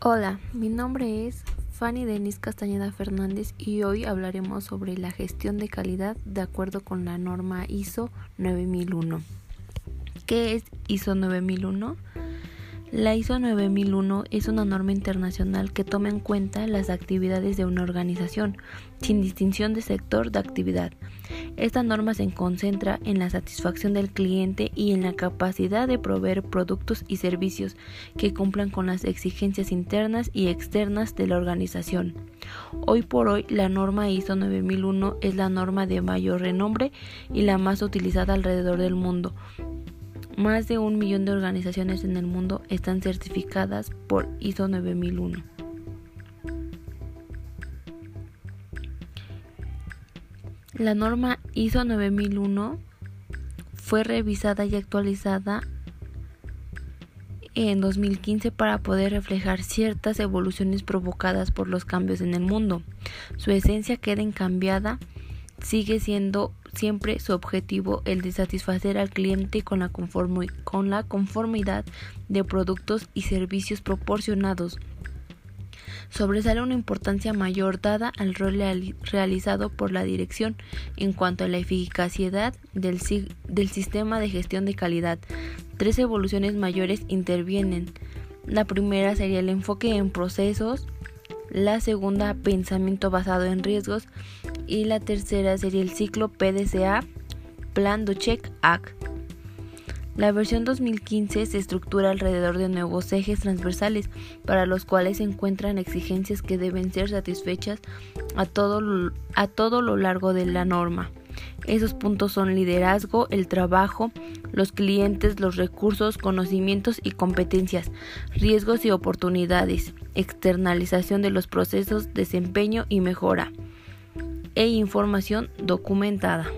Hola, mi nombre es Fanny Denis Castañeda Fernández y hoy hablaremos sobre la gestión de calidad de acuerdo con la norma ISO 9001. ¿Qué es ISO 9001? La ISO 9001 es una norma internacional que toma en cuenta las actividades de una organización, sin distinción de sector de actividad. Esta norma se concentra en la satisfacción del cliente y en la capacidad de proveer productos y servicios que cumplan con las exigencias internas y externas de la organización. Hoy por hoy, la norma ISO 9001 es la norma de mayor renombre y la más utilizada alrededor del mundo más de un millón de organizaciones en el mundo están certificadas por ISO 9001. La norma ISO 9001 fue revisada y actualizada en 2015 para poder reflejar ciertas evoluciones provocadas por los cambios en el mundo. Su esencia queda incambiada, sigue siendo siempre su objetivo el de satisfacer al cliente con la, con la conformidad de productos y servicios proporcionados. Sobresale una importancia mayor dada al rol realizado por la dirección en cuanto a la eficacia del, del sistema de gestión de calidad. Tres evoluciones mayores intervienen. La primera sería el enfoque en procesos, la segunda pensamiento basado en riesgos y la tercera sería el ciclo PDCA Plan do Check Act. La versión 2015 se estructura alrededor de nuevos ejes transversales para los cuales se encuentran exigencias que deben ser satisfechas a todo, a todo lo largo de la norma. Esos puntos son liderazgo, el trabajo, los clientes, los recursos, conocimientos y competencias, riesgos y oportunidades, externalización de los procesos, desempeño y mejora, e información documentada.